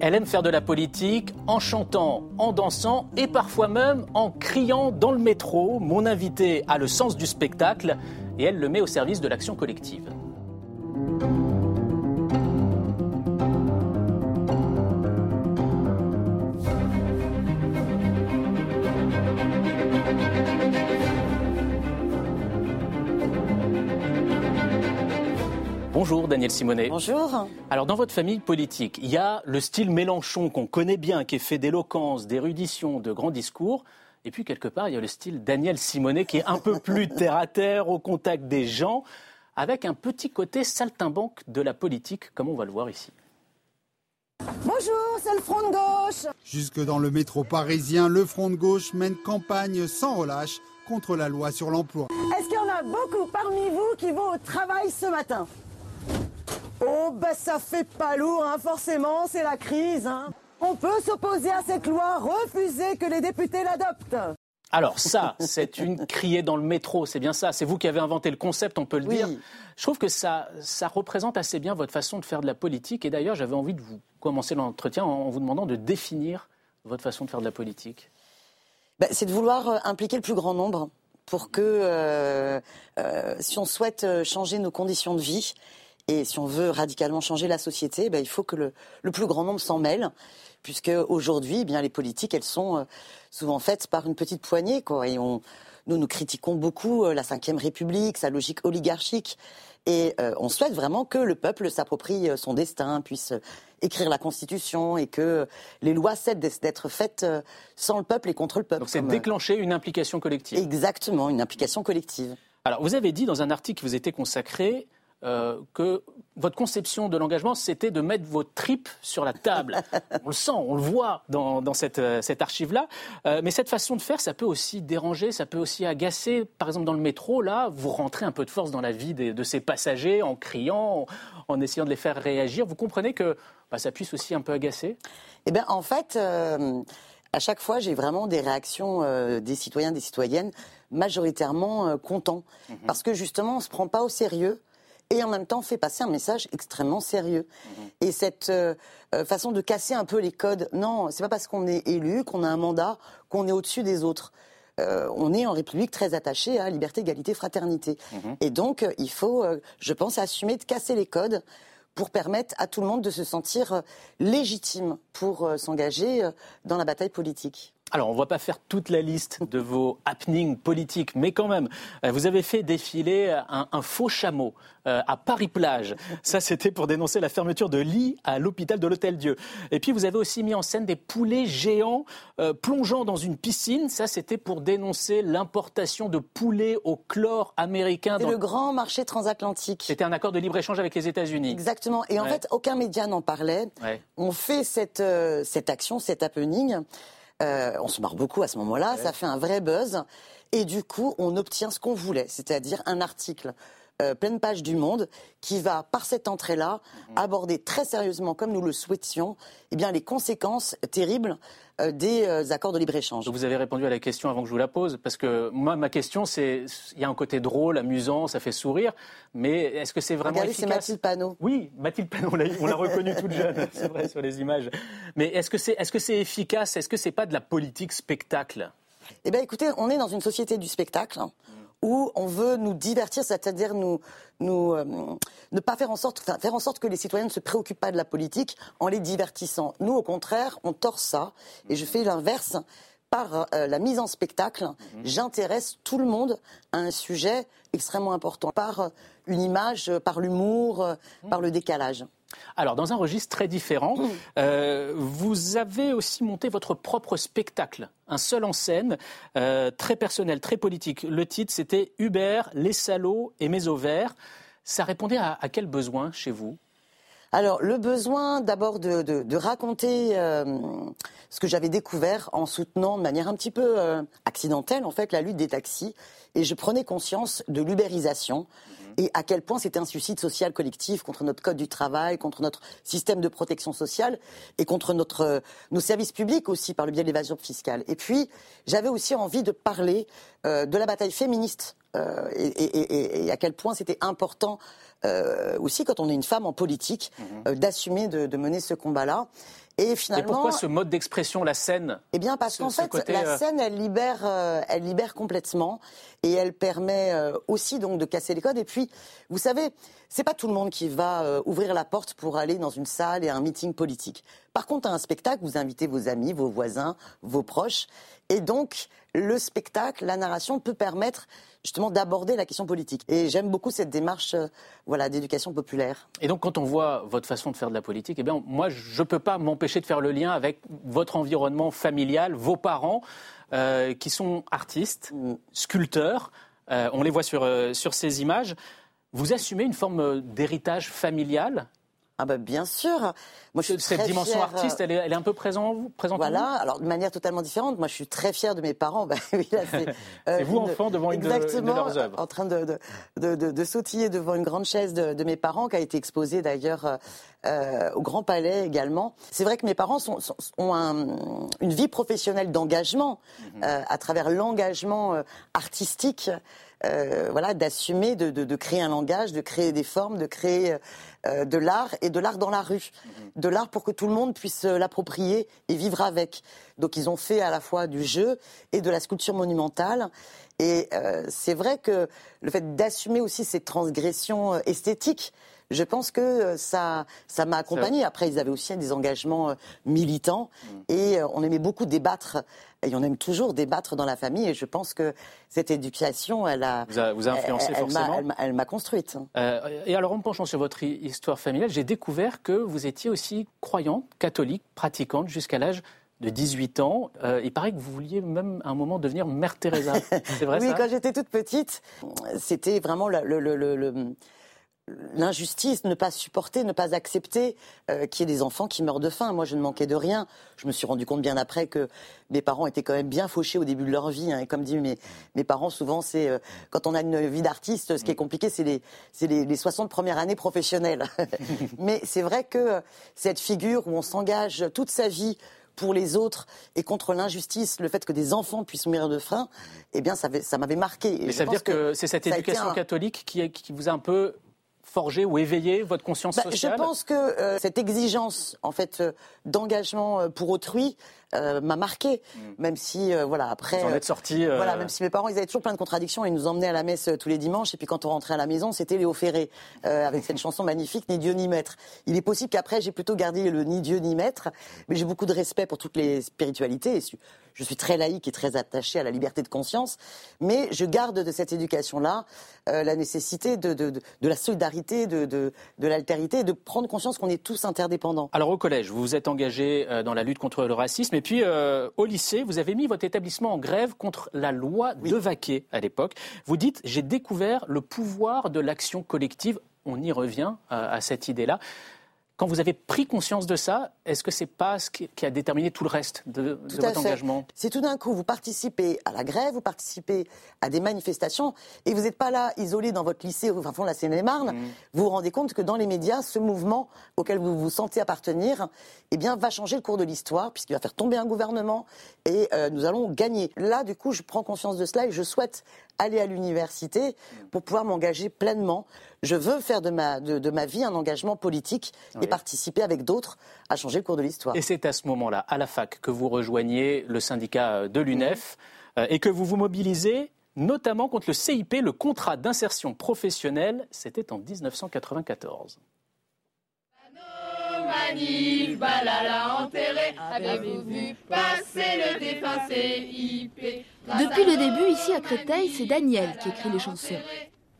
Elle aime faire de la politique en chantant, en dansant et parfois même en criant dans le métro. Mon invité a le sens du spectacle et elle le met au service de l'action collective. Bonjour Daniel Simonet. Bonjour. Alors dans votre famille politique, il y a le style Mélenchon qu'on connaît bien, qui est fait d'éloquence, d'érudition, de grands discours. Et puis quelque part, il y a le style Daniel Simonet qui est un peu plus terre à terre, au contact des gens, avec un petit côté saltimbanque de la politique, comme on va le voir ici. Bonjour, c'est le Front de gauche. Jusque dans le métro parisien, le Front de gauche mène campagne sans relâche contre la loi sur l'emploi. Est-ce qu'il y en a beaucoup parmi vous qui vont au travail ce matin? Oh, bah ça fait pas lourd, hein, forcément, c'est la crise. Hein. On peut s'opposer à cette loi, refuser que les députés l'adoptent. Alors ça, c'est une criée dans le métro, c'est bien ça. C'est vous qui avez inventé le concept, on peut le dire. Je trouve que ça, ça représente assez bien votre façon de faire de la politique. Et d'ailleurs, j'avais envie de vous commencer l'entretien en vous demandant de définir votre façon de faire de la politique. Bah, c'est de vouloir euh, impliquer le plus grand nombre pour que, euh, euh, si on souhaite changer nos conditions de vie, et si on veut radicalement changer la société, ben, il faut que le, plus grand nombre s'en mêle, puisque aujourd'hui, eh bien les politiques, elles sont euh, souvent faites par une petite poignée, quoi. Et on, nous, nous critiquons beaucoup euh, la Ve République, sa logique oligarchique, et euh, on souhaite vraiment que le peuple s'approprie son destin, puisse écrire la Constitution et que les lois cessent d'être faites sans le peuple et contre le peuple. Donc c'est déclencher une implication collective. Exactement, une implication collective. Alors vous avez dit dans un article qui vous était consacré euh, que votre conception de l'engagement, c'était de mettre vos tripes sur la table. on le sent, on le voit dans, cette, euh, cette archive-là. Euh, mais cette façon de faire, ça peut aussi déranger, ça peut aussi agacer. Par exemple, dans le métro, là, vous rentrez un peu de force dans la vie de, ces passagers en criant, en, essayant de les faire réagir. Vous comprenez que bah, ça puisse aussi un peu agacer? Eh bien, en fait, à chaque fois, j'ai vraiment des réactions des citoyens, des citoyennes majoritairement contents. Mhm. Parce que justement, on ne se prend pas au sérieux et en même temps fait passer un message extrêmement sérieux. Mhm. Et cette euh, euh, façon de casser un peu les codes, non, c'est pas parce qu'on est élu, qu'on a un mandat, qu'on est au-dessus des autres. Euh, on est en République très attaché à liberté, égalité, fraternité. Mhm. Et donc, il faut, je pense, assumer de casser les codes pour permettre à tout le monde de se sentir légitime pour s'engager dans la bataille politique. Alors, on ne va pas faire toute la liste de vos happenings politiques, mais quand même, euh, vous avez fait défiler un, faux chameau euh, à Paris-Plage. Ça, c'était pour dénoncer la fermeture de lits à l'hôpital de l'Hôtel-Dieu. Et puis, vous avez aussi mis en scène des poulets géants euh, plongeant dans une piscine. Ça, c'était pour dénoncer l'importation de poulets au chlore américain. C'est le grand marché transatlantique. C'était un accord de libre-échange avec les États-Unis. Exactement. Et en fait, aucun média n'en parlait. On fait cette, cette action, cet happening. Euh, on se marre beaucoup à ce moment-là, ça fait un vrai buzz. Et du coup, on obtient ce qu'on voulait, c'est-à-dire un article euh, pleine page du Monde qui va, par cette entrée-là, mhm. aborder très sérieusement, comme nous le souhaitions, eh bien, les conséquences terribles euh, des accords de libre-échange. Vous avez répondu à la question avant que je vous la pose, parce que moi, ma question, c'est il y a un côté drôle, amusant, ça fait sourire, mais est-ce que c'est vraiment Regardez, c'est Mathilde Panot. Oui, Mathilde Panot, on l'a reconnue toute jeune, c'est vrai, sur les images. Mais est-ce que c'est est -ce c'est efficace? Est-ce que c'est pas de la politique spectacle? Eh bien, écoutez, on est dans une société du spectacle où on veut nous divertir, c'est-à-dire nous, nous euh, ne pas faire en sorte, faire en sorte que les citoyens ne se préoccupent pas de la politique en les divertissant. Nous, au contraire, on torse ça, et je fais l'inverse. Par euh, la mise en spectacle, mhm. j'intéresse tout le monde à un sujet extrêmement important, par euh, une image, par l'humour, par le décalage. Alors, dans un registre très différent, mmh. euh, vous avez aussi monté votre propre spectacle, un seul en scène, euh, très personnel, très politique. Le titre, c'était Hubert, les salauds et mes ovaires. Ça répondait à, quel besoin chez vous? Alors, le besoin d'abord de, raconter euh, ce que j'avais découvert en soutenant de manière un petit peu accidentelle, en fait, la lutte des taxis. Et je prenais conscience de l'ubérisation et à quel point c'était un suicide social collectif contre notre code du travail, contre notre système de protection sociale et contre notre, euh, nos services publics aussi par le biais de l'évasion fiscale. Et puis, j'avais aussi envie de parler euh, de la bataille féministe euh, et, à quel point c'était important aussi quand on est une femme en politique, mhm. d'assumer de, mener ce combat-là. Et finalement. pourquoi ce mode d'expression, la scène? Eh bien, parce qu'en fait, la scène, elle libère, elle libère complètement, et elle permet aussi donc de casser les codes. Et puis, vous savez, c'est pas tout le monde qui va ouvrir la porte pour aller dans une salle et un meeting politique. Par contre, à un spectacle, vous invitez vos amis, vos voisins, vos proches, et donc le spectacle, la narration peut permettre justement d'aborder la question politique. Et j'aime beaucoup cette démarche euh, voilà, d'éducation populaire. Et donc quand on voit votre façon de faire de la politique, eh bien, moi, je ne peux pas m'empêcher de faire le lien avec votre environnement familial, vos parents, euh, qui sont artistes, mm. sculpteurs. Euh, on les voit sur, sur ces images. Vous assumez une forme d'héritage familial ah bah bien sûr. Moi, je Cette dimension artiste, elle est, elle est, un peu présente, présente Voilà, alors de manière totalement différente. Moi, je suis très fière de mes parents. Bah, oui, c'est euh, vous, enfant, devant une de, leurs œuvres. en train de, de, de, sautiller devant une grande chaise de, mes parents, qui a été exposée d'ailleurs euh, euh, au Grand Palais également. C'est vrai que mes parents sont, ont une vie professionnelle d'engagement, mhm. à travers l'engagement artistique. Voilà, d'assumer, de, de, créer un langage, de créer des formes, de créer euh, de l'art et de l'art dans la rue. Mhm. De l'art pour que tout le monde puisse euh, l'approprier et vivre avec. Donc ils ont fait à la fois du jeu et de la sculpture monumentale. Et euh, c'est vrai que le fait d'assumer aussi ces transgressions esthétiques, je pense que ça, ça m'a accompagné. Après, ils avaient aussi des engagements militants mhm. et on aimait beaucoup débattre et on aime toujours débattre dans la famille. Et je pense que cette éducation, elle a, vous a, vous a influencé forcément. Elle m'a construite. Euh, et alors, en penchant sur votre histoire familiale, j'ai découvert que vous étiez aussi croyante, catholique, pratiquante jusqu'à l'âge de 18 ans. Euh, il paraît que vous vouliez même à un moment devenir Mère Teresa. C'est vrai oui, ça? Oui, quand j'étais toute petite, c'était vraiment le, le, le l'injustice, ne pas supporter, ne pas accepter euh, qu'il y ait des enfants qui meurent de faim. Moi, je ne manquais de rien. Je me suis rendu compte bien après que mes parents étaient quand même bien fauchés au début de leur vie. Hein. Et comme dit mes, mes parents, souvent, c'est euh, quand on a une vie d'artiste, ce qui est compliqué, c'est les, les, les 60 premières années professionnelles. Mais c'est vrai que cette figure où on s'engage toute sa vie pour les autres et contre l'injustice, le fait que des enfants puissent mourir de faim, eh bien, ça, ça m'avait marqué. Mais ça veut dire que, c'est cette éducation catholique qui, qui vous a un peu forger ou éveiller votre conscience bah, sociale Je pense que euh, cette exigence, en fait, euh, d'engagement euh, pour autrui m'a marqué, mm. même si, voilà, après, vous en êtes sorti. Voilà, même si mes parents, ils avaient toujours plein de contradictions, ils nous emmenaient à la messe tous les dimanches, et puis quand on rentrait à la maison, c'était Léo Ferré avec cette chanson magnifique, Ni Dieu ni maître. Il est possible qu'après, j'ai plutôt gardé le Ni Dieu ni maître, mais j'ai beaucoup de respect pour toutes les spiritualités. Et je suis très laïque et très attachée à la liberté de conscience, mais je garde de cette éducation-là euh, la nécessité de, de, de, la solidarité, de, de, l'altérité, de prendre conscience qu'on est tous interdépendants. Alors au collège, vous vous êtes engagé euh, dans la lutte contre le racisme, et puis euh, au lycée, vous avez mis votre établissement en grève contre la loi de Vaquet à l'époque. Vous dites, j'ai découvert le pouvoir de l'action collective. On y revient à cette idée-là. Quand vous avez pris conscience de ça, est-ce que c'est pas ce qui a déterminé tout le reste de, votre engagement? C'est tout d'un coup, vous participez à la grève, vous participez à des manifestations, et vous n'êtes pas là isolé dans votre lycée au fin fond de la Seine-et-Marne. Mmh. Vous vous rendez compte que dans les médias, ce mouvement auquel vous vous sentez appartenir, eh bien, va changer le cours de l'histoire, puisqu'il va faire tomber un gouvernement, et euh, nous allons gagner. Là, du coup, je prends conscience de cela et je souhaite aller à l'université pour pouvoir m'engager pleinement. Je veux faire de ma, de, ma vie un engagement politique et participer avec d'autres à changer le cours de l'histoire. Et c'est à ce moment-là, à la fac, que vous rejoignez le syndicat de l'UNEF euh, et que vous vous mobilisez notamment contre le CIP, le contrat d'insertion professionnelle. C'était en 1994. Depuis le début, ici à Créteil, c'est Daniel qui écrit les chansons.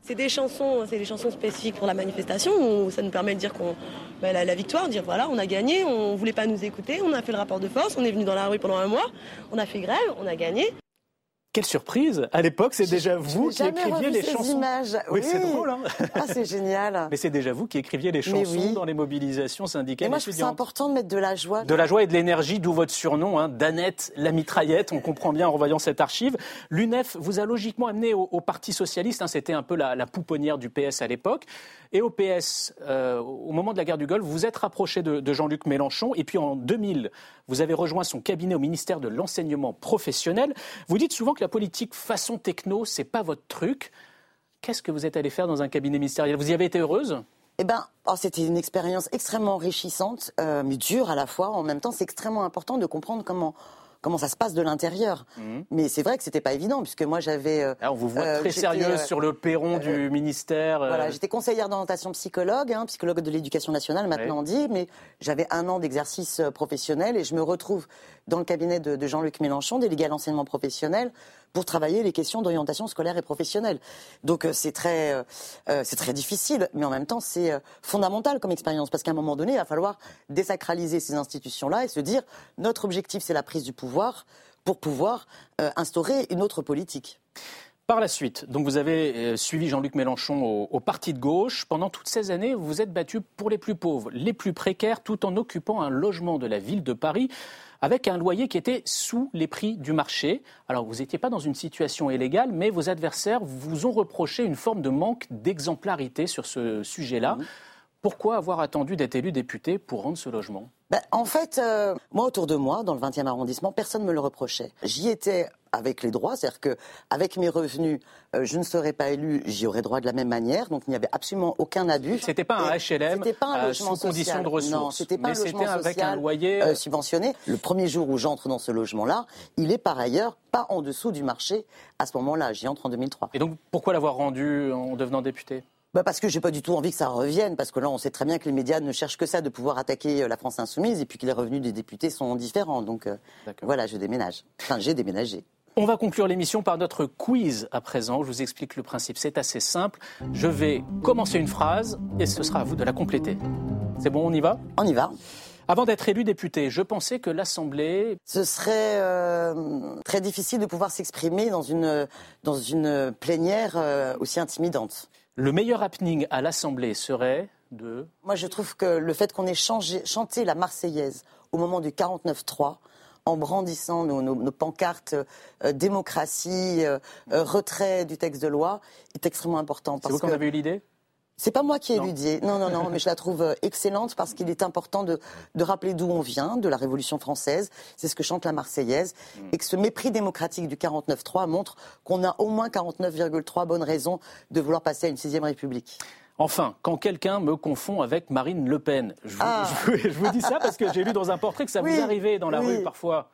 C'est des chansons, c'est des chansons spécifiques pour la manifestation où ça nous permet de dire qu'on bah, la, victoire, de dire voilà, on a gagné, on voulait pas nous écouter, on a fait le rapport de force, on est venu dans la rue pendant un mois, on a fait grève, on a gagné. Quelle surprise À l'époque, c'est déjà vous qui écriviez les chansons. Images. Oui, c'est drôle. Hein ah, c'est génial. Mais c'est déjà vous qui écriviez les chansons dans les mobilisations syndicales. Et moi, je trouve c'est important de mettre de la joie. De la joie et de l'énergie, d'où votre surnom, hein, Danette la mitraillette. On comprend bien en revoyant cette archive. L'UNEF vous a logiquement amené au, Parti socialiste. Hein, C'était un peu la, pouponnière du PS à l'époque. Et au PS, euh, au moment de la guerre du Golfe, vous vous êtes rapproché de, de Jean-Luc Mélenchon. Et puis en 2000, vous avez rejoint son cabinet au ministère de l'enseignement professionnel. Vous dites souvent que la politique façon techno, c'est pas votre truc. Qu'est-ce que vous êtes allé faire dans un cabinet ministériel? Vous y avez été heureuse? Eh ben, oh, c'était une expérience extrêmement enrichissante, euh, mais dure à la fois. En même temps, c'est extrêmement important de comprendre comment comment ça se passe de l'intérieur. Mhm. Mais c'est vrai que c'était pas évident puisque moi j'avais. Euh, on vous voit euh, très sérieuse sur le perron du ministère. Voilà, j'étais conseillère d'orientation psychologue, hein, psychologue de l'éducation nationale maintenant on dit, mais j'avais un an d'exercice professionnel et je me retrouve dans le cabinet de, de Jean-Luc Mélenchon, délégué à l'enseignement professionnel, pour travailler les questions d'orientation scolaire et professionnelle. Donc euh, c'est très, euh, euh, c'est très difficile, mais en même temps c'est fondamental comme expérience parce qu'à un moment donné, il va falloir désacraliser ces institutions-là et se dire notre objectif c'est la prise du pouvoir pour pouvoir instaurer une autre politique. Par la suite, donc vous avez suivi Jean-Luc Mélenchon au, au, parti de gauche. Pendant toutes ces années, vous vous êtes battu pour les plus pauvres, les plus précaires, tout en occupant un logement de la ville de Paris avec un loyer qui était sous les prix du marché. Alors vous n'étiez pas dans une situation illégale, mais vos adversaires vous ont reproché une forme de manque d'exemplarité sur ce sujet-là. Mmh. Pourquoi avoir attendu d'être élu député pour rendre ce logement? Ben, En fait, euh, moi, autour de moi, dans le 20e arrondissement, personne ne me le reprochait. J'y étais avec les droits, c'est-à-dire qu'avec mes revenus, euh, je ne serais pas élu, j'y aurais droit de la même manière, donc il n'y avait absolument aucun abus. C'était pas un HLM pas un euh, sous condition de ressources, non, c'était pas un logement avec un loyer subventionné. Le premier jour où j'entre dans ce logement-là, il est par ailleurs pas en dessous du marché à ce moment-là. J'y entre en 2003. Et donc pourquoi l'avoir rendu en devenant député? Bah parce que j'ai pas du tout envie que ça revienne, parce que là on sait très bien que les médias ne cherchent que ça, de pouvoir attaquer euh, la France insoumise, et puis que les revenus des députés sont différents. Donc euh, voilà, je déménage. Enfin, j'ai déménagé. On va conclure l'émission par notre quiz à présent. Je vous explique le principe. C'est assez simple. Je vais commencer une phrase et ce sera à vous de la compléter. C'est bon, on y va? On y va. Avant d'être élu député, je pensais que l'Assemblée... Ce serait euh, très difficile de pouvoir s'exprimer dans une, dans une plénière aussi intimidante. Le meilleur happening à l'Assemblée serait de... Moi, je trouve que le fait qu'on ait chanté la Marseillaise au moment du 49-3, en brandissant nos, pancartes euh, démocratie, euh, euh, retrait du texte de loi, est extrêmement important. C'est vous qui en avez eu l'idée? C'est pas moi qui ai éludié. Non, non, non, mais je la trouve excellente parce qu'il est important de, de rappeler d'où on vient, de la Révolution française. C'est ce que chante la Marseillaise. Mm. Et que ce mépris démocratique du 49-3 montre qu'on a au moins 49,3 bonnes raisons de vouloir passer à une sixième République. Enfin, quand quelqu'un me confond avec Marine Le Pen, je vous, ah. je dis ça parce que j'ai lu dans un portrait que ça vous arrivait dans la rue parfois.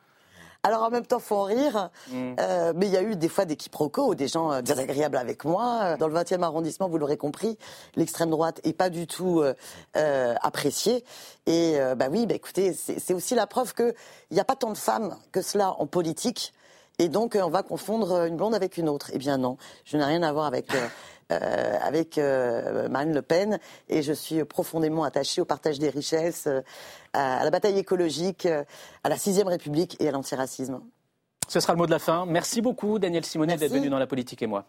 Alors en même temps, faut en rire. Mm. Euh, mais il y a eu des fois des quiproquos, des gens euh, désagréables avec moi. Dans le 20e arrondissement, vous l'aurez compris, l'extrême droite est pas du tout euh, appréciée. Et bah oui, bah écoutez, c'est aussi la preuve qu'il n'y a pas tant de femmes que cela en politique. Et donc, on va confondre une blonde avec une autre. Eh bien non, je n'ai rien à voir avec euh, avec euh, Marine Le Pen et je suis profondément attachée au partage des richesses, euh, à, la bataille écologique, à la sixième République et à l'antiracisme. Ce sera le mot de la fin. Merci beaucoup, Daniel Simonet, d'être venu dans La Politique et moi.